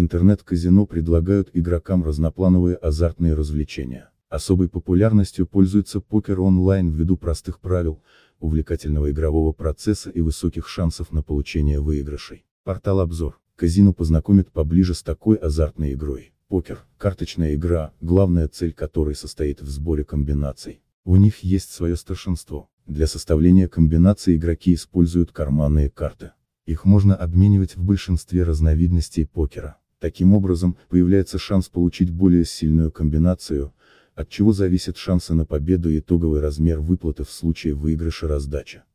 Интернет-казино предлагают игрокам разноплановые азартные развлечения. Особой популярностью пользуется покер онлайн ввиду простых правил, увлекательного игрового процесса и высоких шансов на получение выигрышей. Портал Обзор. Казино познакомит поближе с такой азартной игрой. Покер – карточная игра, главная цель которой состоит в сборе комбинаций. У них есть свое старшинство. Для составления комбинаций игроки используют карманные карты. Их можно обменивать в большинстве разновидностей покера. Таким образом, появляется шанс получить более сильную комбинацию, от чего зависят шансы на победу и итоговый размер выплаты в случае выигрыша раздачи.